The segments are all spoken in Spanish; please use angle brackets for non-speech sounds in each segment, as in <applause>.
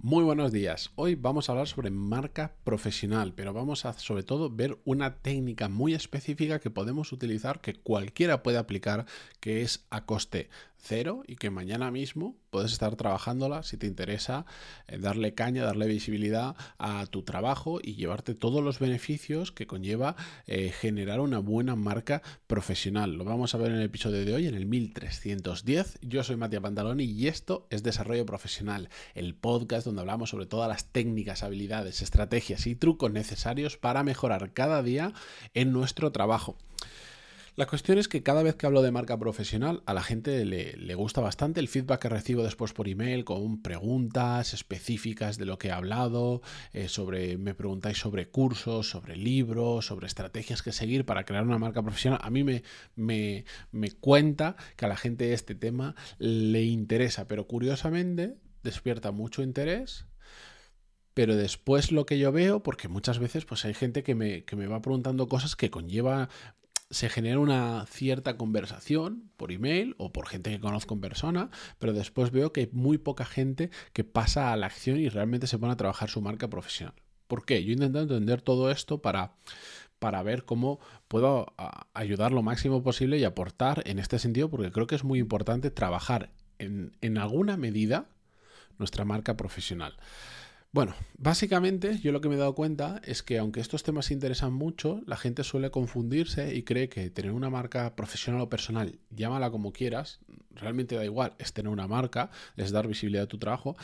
Muy buenos días. Hoy vamos a hablar sobre marca profesional, pero vamos a sobre todo ver una técnica muy específica que podemos utilizar, que cualquiera puede aplicar, que es a coste cero y que mañana mismo puedes estar trabajándola si te interesa eh, darle caña, darle visibilidad a tu trabajo y llevarte todos los beneficios que conlleva eh, generar una buena marca profesional. Lo vamos a ver en el episodio de hoy, en el 1310. Yo soy Matías Pantaloni y esto es Desarrollo Profesional, el podcast donde hablamos sobre todas las técnicas, habilidades, estrategias y trucos necesarios para mejorar cada día en nuestro trabajo. La cuestión es que cada vez que hablo de marca profesional a la gente le, gusta bastante el feedback que recibo después por email con preguntas específicas de lo que he hablado, eh, sobre, me preguntáis sobre cursos, sobre libros, sobre estrategias que seguir para crear una marca profesional. A mí me, me, me cuenta que a la gente este tema le interesa, pero curiosamente despierta mucho interés pero después lo que yo veo, porque muchas veces pues hay gente que me, que me va preguntando cosas que conlleva se genera una cierta conversación por email o por gente que conozco en persona, pero después veo que hay muy poca gente que pasa a la acción y realmente se pone a trabajar su marca profesional. ¿Por qué? Yo intento entender todo esto para, para ver cómo puedo ayudar lo máximo posible y aportar en este sentido, porque creo que es muy importante trabajar en, en alguna medida nuestra marca profesional. Bueno, básicamente yo lo que me he dado cuenta es que aunque estos temas interesan mucho, la gente suele confundirse y cree que tener una marca profesional o personal, llámala como quieras, realmente da igual, es tener una marca, es dar visibilidad a tu trabajo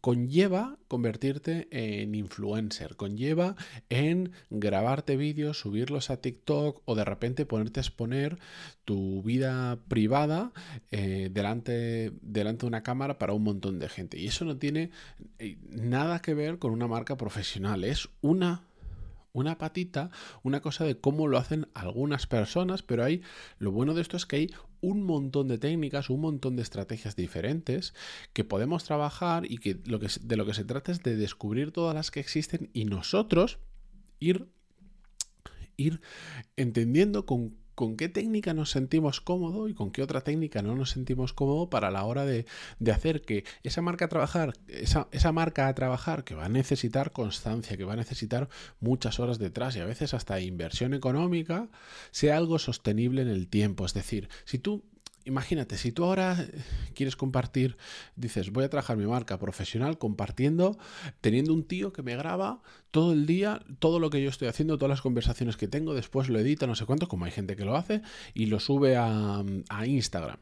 conlleva convertirte en influencer, conlleva en grabarte vídeos, subirlos a TikTok o de repente ponerte a exponer tu vida privada eh, delante, delante de una cámara para un montón de gente. Y eso no tiene eh, nada que ver con una marca profesional, es una una patita, una cosa de cómo lo hacen algunas personas, pero hay lo bueno de esto es que hay un montón de técnicas, un montón de estrategias diferentes que podemos trabajar y que, de lo que se trata es de descubrir todas las que existen y nosotros ir ir entendiendo con con qué técnica nos sentimos cómodo y con qué otra técnica no nos sentimos cómodo para la hora de, hacer que esa marca a trabajar, esa, esa, marca a trabajar que va a necesitar constancia, que va a necesitar muchas horas detrás y a veces hasta inversión económica, sea algo sostenible en el tiempo. Es decir, si tú imagínate, si tú ahora eh, quieres compartir, dices, voy a trabajar mi marca profesional compartiendo, teniendo un tío que me graba todo el día, todo lo que yo estoy haciendo, todas las conversaciones que tengo, después lo edita, no sé cuánto, como hay gente que lo hace, y lo sube a, a Instagram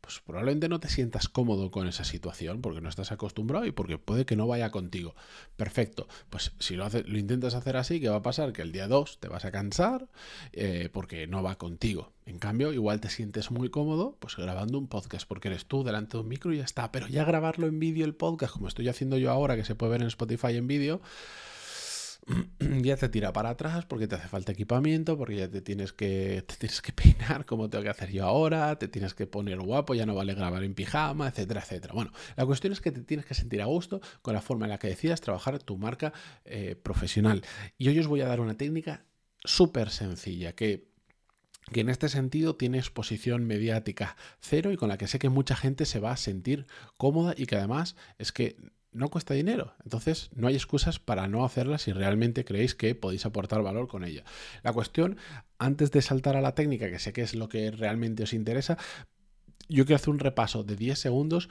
pues probablemente no te sientas cómodo con esa situación porque no estás acostumbrado y porque puede que no vaya contigo. Perfecto, pues si lo, lo intentas hacer así, ¿qué va a pasar? Que el día 2 te vas a cansar eh, porque no va contigo. En cambio, igual te sientes muy cómodo pues grabando un podcast porque eres tú delante de un micro y ya está. Pero ya grabarlo en vídeo el podcast, como estoy haciendo yo ahora, que se puede ver en Spotify en vídeo, <clears throat> ya te tira para atrás porque te hace falta equipamiento, porque ya te tienes que, te tienes que <laughs> peinar como tengo que hacer yo ahora, te tienes que poner guapo, ya no vale grabar en pijama, etcétera, etcétera. Bueno, la cuestión es que te tienes que sentir a gusto con la forma en la que decidas trabajar tu marca eh, profesional. Y hoy os voy a dar una técnica súper sencilla que que en este sentido tiene exposición mediática cero y con la que sé que mucha gente se va a sentir cómoda y que además es que no cuesta dinero. Entonces no hay excusas para no hacerla si realmente creéis que podéis aportar valor con ella. La cuestión, antes de saltar a la técnica, que sé que es lo que realmente os interesa, yo quiero hacer un repaso de 10 segundos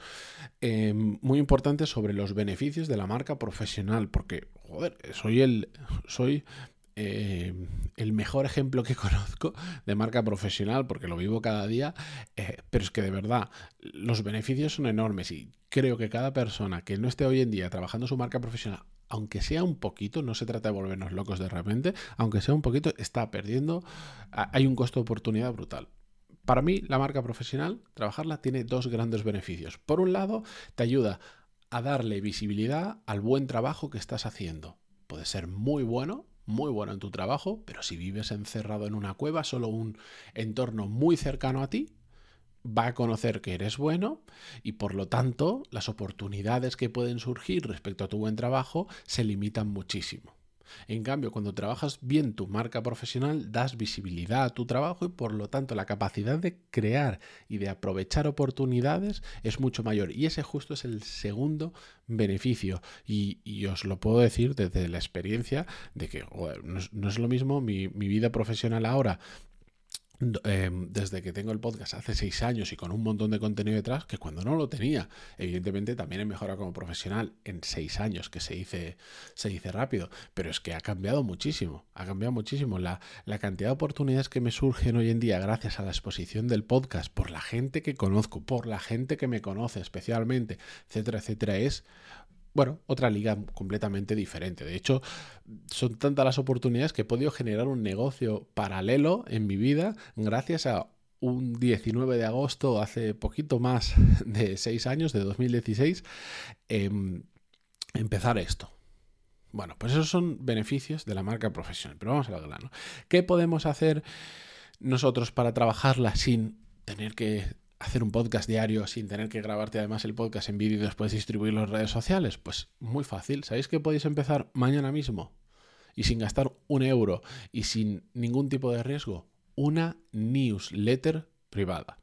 eh, muy importante sobre los beneficios de la marca profesional, porque, joder, soy el, soy eh, el mejor ejemplo que <laughs> conozco de marca profesional, porque lo vivo cada día, eh, pero es que de verdad los beneficios son enormes y creo que cada persona que no esté hoy en día trabajando su marca profesional, aunque sea un poquito, no se trata de volvernos locos de repente, aunque sea un poquito, está perdiendo, hay un costo de oportunidad brutal. Para mí, la marca profesional, trabajarla, tiene dos grandes beneficios. Por un lado, te ayuda a darle visibilidad al buen trabajo que estás haciendo. Puede ser muy bueno, muy bueno en tu trabajo, pero si vives encerrado en una cueva, solo un entorno muy cercano a ti va a conocer que eres bueno y por lo tanto las oportunidades que pueden surgir respecto a tu buen trabajo se limitan muchísimo. En cambio, cuando trabajas bien tu marca profesional, das visibilidad a tu trabajo y por lo tanto la capacidad de crear y de aprovechar oportunidades es mucho mayor. Y ese justo es el segundo beneficio. Y, os lo puedo decir desde la experiencia de que no, es, lo mismo mi, vida profesional ahora Em, desde que tengo el podcast hace seis años y con un montón de contenido detrás que cuando no lo tenía. Evidentemente también he mejorado como profesional en seis años, que se dice, se dice rápido, pero es que ha cambiado muchísimo, ha cambiado muchísimo. La, la cantidad de oportunidades que me surgen hoy en día gracias a la exposición del podcast, por la gente que conozco, por la gente que me conoce especialmente, etcétera, etcétera, es bueno, otra liga completamente diferente. De hecho, son tantas las oportunidades que he podido generar un negocio paralelo en mi vida gracias a un 19 de agosto, hace poquito más <laughs> de seis años, de 2016, em, empezar esto. Bueno, pues esos son beneficios de la marca profesional. Pero vamos a lo grano. ¿Qué podemos hacer nosotros para trabajarla sin tener que hacer un podcast diario sin tener que grabarte además el podcast en vídeo y después distribuirlo en redes sociales? Pues muy fácil. ¿Sabéis que podéis empezar mañana mismo? Y sin gastar un euro y sin ningún tipo de riesgo. Una newsletter privada.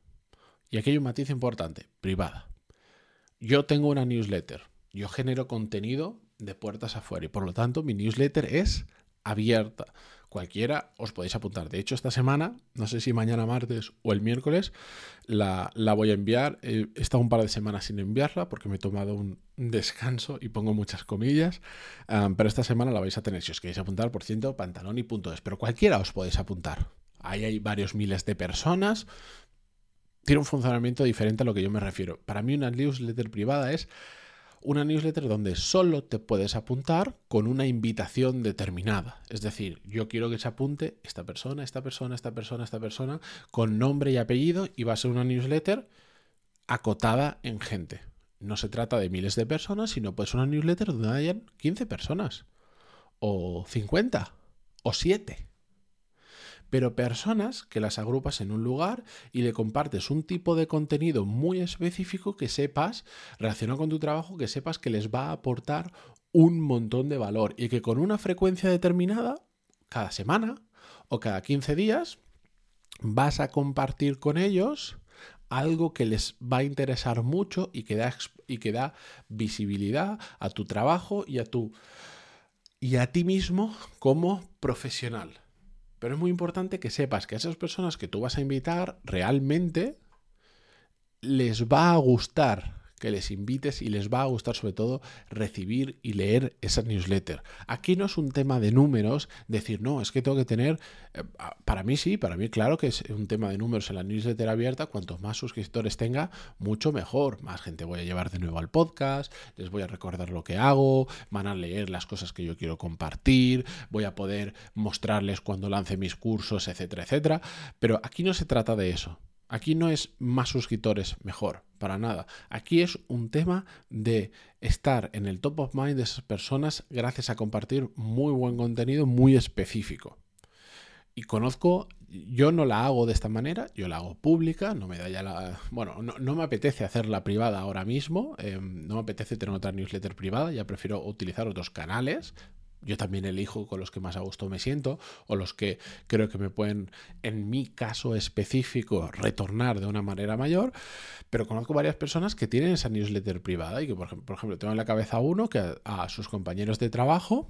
Y aquí hay un matiz importante, privada. Yo tengo una newsletter. Yo genero contenido de puertas afuera y por lo tanto mi newsletter es abierta cualquiera os podéis apuntar. De hecho, esta semana, no sé si mañana martes o el miércoles, la, voy a enviar. He estado un par de semanas sin enviarla porque me he tomado un descanso y pongo muchas comillas. pero esta semana la vais a tener. Si os queréis apuntar, por ciento, pantalón y punto es. Pero cualquiera os podéis apuntar. Ahí hay varios miles de personas. Tiene un funcionamiento diferente a lo que yo me refiero. Para mí una newsletter privada es una newsletter donde solo te puedes apuntar con una invitación determinada. Es decir, yo quiero que se apunte esta persona, esta persona, esta persona, esta persona, con nombre y apellido y va a ser una newsletter acotada en gente. No se trata de miles de personas, sino pues una newsletter donde hayan 15 personas, o 50, o 7 pero personas que las agrupas en un lugar y le compartes un tipo de contenido muy específico que sepas, relacionado con tu trabajo, que sepas que les va a aportar un montón de valor y que con una frecuencia determinada, cada semana o cada 15 días, vas a compartir con ellos algo que les va a interesar mucho y que da, y que da visibilidad a tu trabajo y a tu y a ti mismo como profesional. Pero es muy importante que sepas que a esas personas que tú vas a invitar realmente les va a gustar que les invites y les va a gustar sobre todo recibir y leer esa newsletter. Aquí no es un tema de números, decir, no, es que tengo que tener, eh, para mí sí, para mí claro que es un tema de números en la newsletter abierta, cuantos más suscriptores tenga, mucho mejor, más gente voy a llevar de nuevo al podcast, les voy a recordar lo que hago, van a leer las cosas que yo quiero compartir, voy a poder mostrarles cuando lance mis cursos, etcétera, etcétera, pero aquí no se trata de eso. Aquí no es más suscriptores mejor, para nada. Aquí es un tema de estar en el top of mind de esas personas gracias a compartir muy buen contenido muy específico. Y conozco, yo no la hago de esta manera, yo la hago pública, no me da ya la... Bueno, no, me apetece hacerla privada ahora mismo, em, no me apetece tener otra newsletter privada, ya prefiero utilizar otros canales, yo también elijo con los que más a gusto me siento o los que creo que me pueden, en mi caso específico, retornar de una manera mayor. Pero conozco varias personas que tienen esa newsletter privada y que, por ejemplo, tengo en la cabeza uno que a sus compañeros de trabajo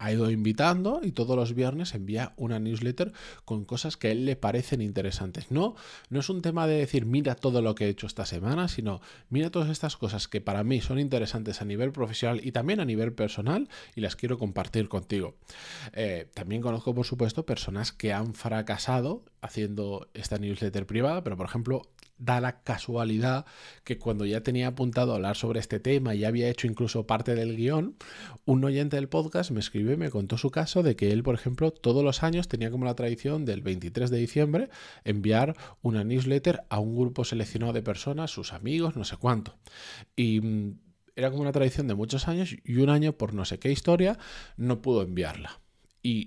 ha ido invitando y todos los viernes envía una newsletter con cosas que a él le parecen interesantes. No, no es un tema de decir mira todo lo que he hecho esta semana, sino mira todas estas cosas que para mí son interesantes a nivel profesional y también a nivel personal y las quiero compartir contigo. Eh, también conozco, por supuesto, personas que han fracasado haciendo esta newsletter privada, pero por ejemplo da la casualidad que cuando ya tenía apuntado a hablar sobre este tema y había hecho incluso parte del guion, un oyente del podcast me escribió y me contó su caso de que él, por ejemplo, todos los años tenía como la tradición del 23 de diciembre enviar una newsletter a un grupo seleccionado de personas, sus amigos, no sé cuánto. Y mm, era como una tradición de muchos años y un año por no sé qué historia no pudo enviarla. Y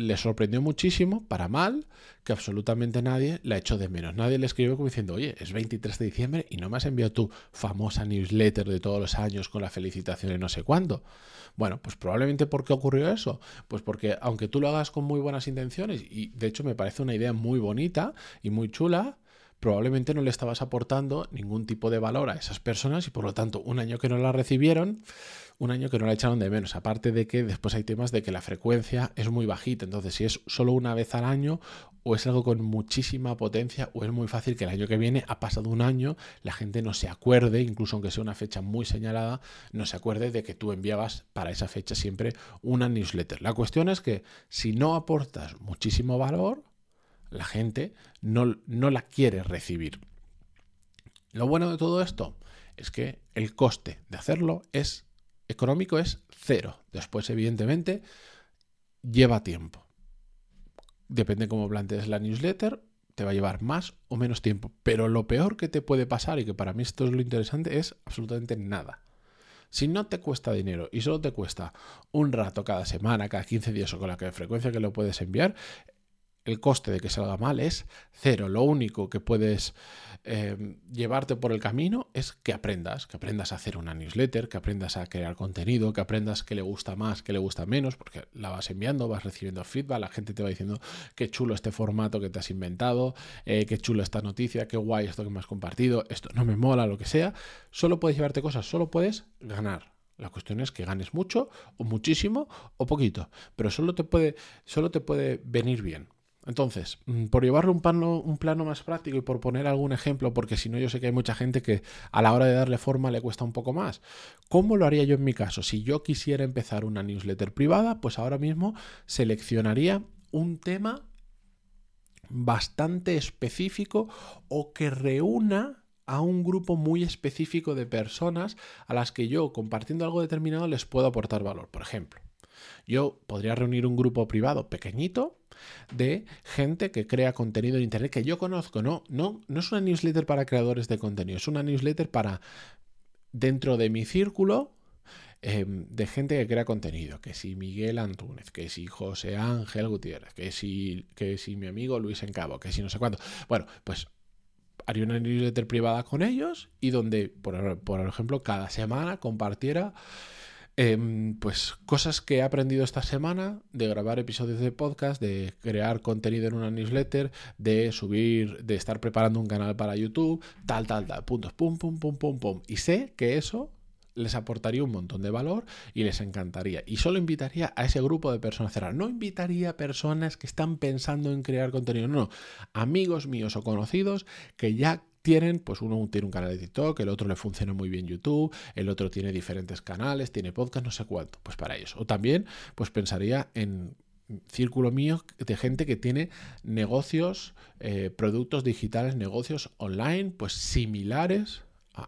le sorprendió muchísimo, para mal, que absolutamente nadie la echó de menos. Nadie le escribió como diciendo, oye, es 23 de diciembre y no me has enviado tu famosa newsletter de todos los años con la felicitación y no sé cuándo. Bueno, pues probablemente ¿por qué ocurrió eso? Pues porque aunque tú lo hagas con muy buenas intenciones, y de hecho me parece una idea muy bonita y muy chula, probablemente no le estabas aportando ningún tipo de valor a esas personas y por lo tanto un año que no la recibieron, un año que no la echaron de menos. Aparte de que después hay temas de que la frecuencia es muy bajita, entonces si es solo una vez al año o es algo con muchísima potencia o es muy fácil que el año que viene ha pasado un año, la gente no se acuerde, incluso aunque sea una fecha muy señalada, no se acuerde de que tú enviabas para esa fecha siempre una newsletter. La cuestión es que si no aportas muchísimo valor, la gente no, no la quiere recibir. Lo bueno de todo esto es que el coste de hacerlo es económico, es cero. Después, evidentemente, lleva tiempo. Depende cómo plantees la newsletter, te va a llevar más o menos tiempo. Pero lo peor que te puede pasar, y que para mí esto es lo interesante, es absolutamente nada. Si no te cuesta dinero y solo te cuesta un rato cada semana, cada 15 días o con la frecuencia que lo puedes enviar, el coste de que salga mal es cero. Lo único que puedes eh, llevarte por el camino es que aprendas, que aprendas a hacer una newsletter, que aprendas a crear contenido, que aprendas qué le gusta más, qué le gusta menos, porque la vas enviando, vas recibiendo feedback, la gente te va diciendo qué chulo este formato que te has inventado, eh, qué chulo esta noticia, qué guay esto que me has compartido, esto no me mola, lo que sea. Solo puedes llevarte cosas, solo puedes ganar. La cuestión es que ganes mucho o muchísimo o poquito, pero solo te puede, solo te puede venir bien. Entonces, mm, por llevarlo un plano, un plano más práctico y por poner algún ejemplo, porque si no yo sé que hay mucha gente que a la hora de darle forma le cuesta un poco más. ¿Cómo lo haría yo en mi caso? Si yo quisiera empezar una newsletter privada, pues ahora mismo seleccionaría un tema bastante específico o que reúna a un grupo muy específico de personas a las que yo, compartiendo algo determinado, les puedo aportar valor. Por ejemplo, yo podría reunir un grupo privado pequeñito de gente que crea contenido en Internet que yo conozco. No, no, no es una newsletter para creadores de contenido, es una newsletter para dentro de mi círculo em, de gente que crea contenido, que si Miguel Antúnez, que si José Ángel Gutiérrez, que si, que si mi amigo Luis Encabo, que si no sé cuánto. Bueno, pues haría una newsletter privada con ellos y donde, por, por ejemplo, cada semana compartiera Em, pues cosas que he aprendido esta semana de grabar episodios de podcast, de crear contenido en una newsletter, de subir, de estar preparando un canal para YouTube, tal, tal, tal, puntos, pum, pum, pum, pum, pum. Y sé que eso les aportaría un montón de valor y les encantaría. Y solo invitaría a ese grupo de personas cerradas. No invitaría a personas que están pensando en crear contenido, no. Amigos míos o conocidos que ya tienen, pues uno tiene un canal de TikTok, el otro le funciona muy bien YouTube, el otro tiene diferentes canales, tiene podcast, no sé cuánto, pues para ellos. O también, pues pensaría en círculo mío de gente que tiene negocios, eh, productos digitales, negocios online, pues similares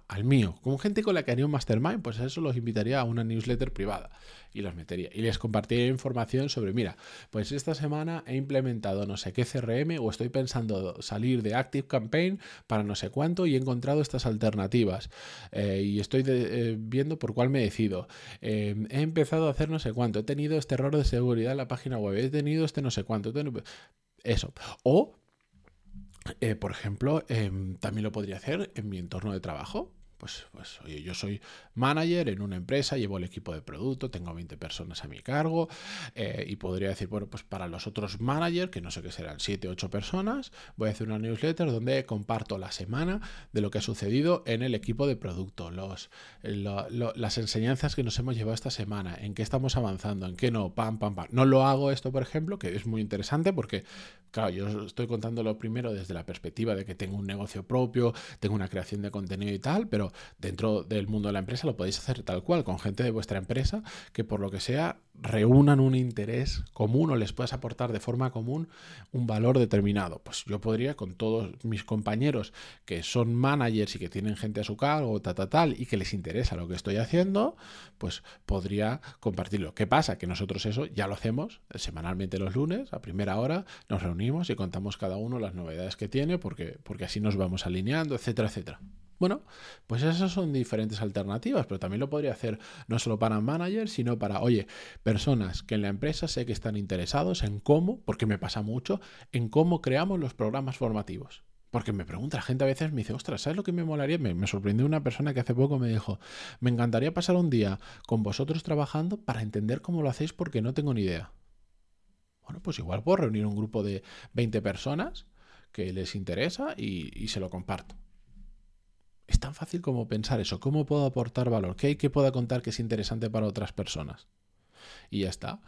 al mío. Como gente con la que haría un mastermind, pues eso los invitaría a una newsletter privada y los metería. Y les compartiría información sobre, mira, pues esta semana he implementado no sé qué CRM o estoy pensando salir de Active Campaign para no sé cuánto y he encontrado estas alternativas. Eh, y estoy eh, viendo por cuál me decido. Eh, he empezado a hacer no sé cuánto. He tenido este error de seguridad en la página web. He tenido este no sé cuánto. Eso. O eh, por ejemplo, em, también lo podría hacer en mi entorno de trabajo. Pues, pues, oye, yo soy manager en una empresa, llevo el equipo de producto, tengo 20 personas a mi cargo eh, y podría decir, bueno, pues para los otros managers, que no sé qué serán, 7, 8 personas, voy a hacer una newsletter donde comparto la semana de lo que ha sucedido en el equipo de producto, los, las enseñanzas que nos hemos llevado esta semana, en qué estamos avanzando, en qué no, pam, pam, pam. No lo hago esto, por ejemplo, que es muy interesante porque, claro, yo estoy contándolo primero desde la perspectiva de que tengo un negocio propio, tengo una creación de contenido y tal, pero dentro del mundo de la empresa lo podéis hacer tal cual, con gente de vuestra empresa que por lo que sea reúnan un interés común o les puedas aportar de forma común un valor determinado. Pues yo podría con todos mis compañeros que son managers y que tienen gente a su cargo, tal, tal, tal, y que les interesa lo que estoy haciendo, pues podría compartirlo. ¿Qué pasa? Que nosotros eso ya lo hacemos semanalmente los lunes, a primera hora, nos reunimos y contamos cada uno las novedades que tiene, porque, porque así nos vamos alineando, etcétera, etcétera. Bueno, pues esas son diferentes alternativas, pero también lo podría hacer no solo para managers, sino para, oye, personas que en la empresa sé que están interesados en cómo, porque me pasa mucho, en cómo creamos los programas formativos. Porque me pregunta la gente a veces, me dice, ostras, ¿sabes lo que me molaría? Me, me, sorprendió una persona que hace poco me dijo, me encantaría pasar un día con vosotros trabajando para entender cómo lo hacéis porque no tengo ni idea. Bueno, pues igual puedo reunir un grupo de 20 personas que les interesa y, y se lo comparto. Es tan fácil como pensar eso, ¿cómo puedo aportar valor? ¿Qué hay que pueda contar que es interesante para otras personas? Y ya está.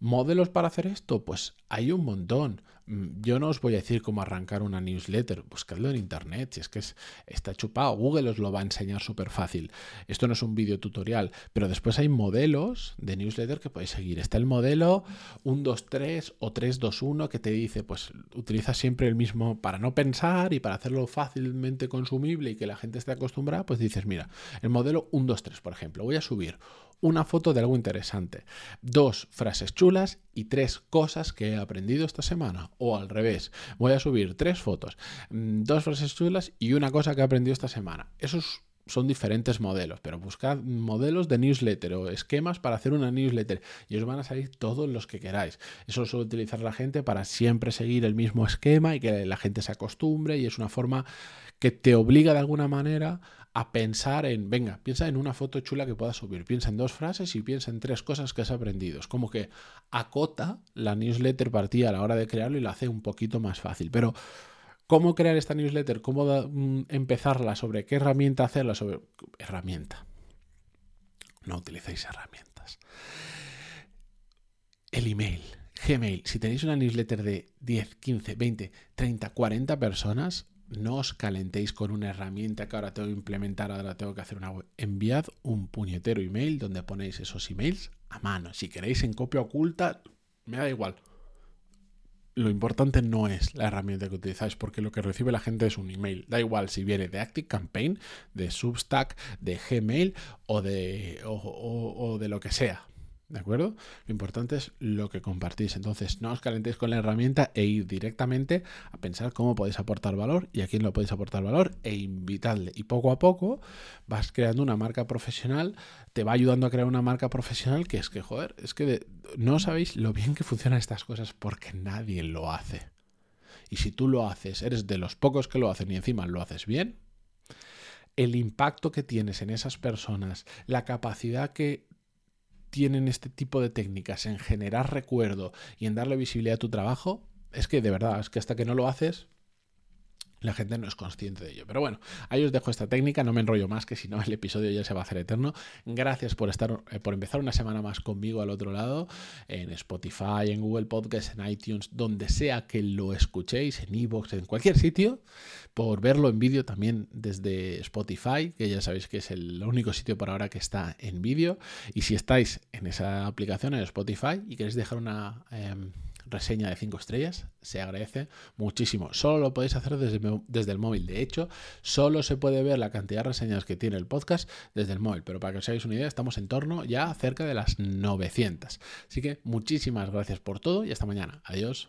¿Modelos para hacer esto? Pues hay un montón. Mm, yo no os voy a decir cómo arrancar una newsletter, buscadlo en internet, si es que es, está chupado, Google os lo va a enseñar súper fácil. Esto no es un vídeo tutorial, pero después hay modelos de newsletter que podéis seguir. Está el modelo 123 o 321 que te dice, pues utiliza siempre el mismo para no pensar y para hacerlo fácilmente consumible y que la gente esté acostumbrada, pues dices, mira, el modelo 123, por ejemplo, voy a subir una foto de algo interesante, dos frases chulas y tres cosas que he aprendido esta semana. O al revés, voy a subir tres fotos, mm, dos frases chulas y una cosa que he aprendido esta semana. Esos son diferentes modelos, pero buscad modelos de newsletter o esquemas para hacer una newsletter y os van a salir todos los que queráis. Eso suele utilizar la gente para siempre seguir el mismo esquema y que la gente se acostumbre y es una forma que te obliga de alguna manera a pensar en, venga, piensa en una foto chula que puedas subir, piensa en dos frases y piensa en tres cosas que has aprendido. Es como que acota la newsletter para ti a la hora de crearlo y la hace un poquito más fácil. Pero, ¿cómo crear esta newsletter? ¿Cómo mm, empezarla? ¿Sobre qué herramienta hacerla? Sobre herramienta. No utilicéis herramientas. El email. Gmail, si tenéis una newsletter de 10, 15, 20, 30, 40 personas, no os calentéis con una herramienta que ahora tengo que implementar, ahora tengo que hacer una web. Enviad un puñetero email donde ponéis esos emails a mano. Si queréis en copia oculta, me da igual. Lo importante no es la herramienta que utilizáis, porque lo que recibe la gente es un email. Da igual si viene de Active Campaign, de Substack, de Gmail o de, o de lo que sea. ¿De acuerdo? Lo importante es lo que compartís. Entonces, no os calentéis con la herramienta e ir directamente a pensar cómo podéis aportar valor y a quién lo podéis aportar valor e invitadle. Y poco a poco vas creando una marca profesional, te va ayudando a crear una marca profesional que es que, joder, es que no sabéis lo bien que funcionan estas cosas porque nadie lo hace. Y si tú lo haces, eres de los pocos que lo hacen y encima lo haces bien, el impacto que tienes en esas personas, la capacidad que tienen este tipo de técnicas en generar recuerdo y en darle visibilidad a tu trabajo, es que de verdad, es que hasta que no lo haces, la gente no es consciente de ello. Pero bueno, ahí os dejo esta técnica, no me enrollo más, que si no el episodio ya se va a hacer eterno. Gracias por estar, eh, por empezar una semana más conmigo al otro lado, en Spotify, en Google Podcasts, en iTunes, donde sea que lo escuchéis, en Evox, en cualquier sitio, por verlo en vídeo también desde Spotify, que ya sabéis que es el único sitio por ahora que está en vídeo. Y si estáis en esa aplicación, en Spotify, y queréis dejar una... Em, reseña de 5 estrellas, se agradece muchísimo. Solo lo podéis hacer desde, desde, el móvil. De hecho, solo se puede ver la cantidad de reseñas que tiene el podcast desde el móvil. Pero para que os hagáis una idea, estamos en torno ya cerca de las 900. Así que muchísimas gracias por todo y hasta mañana. Adiós.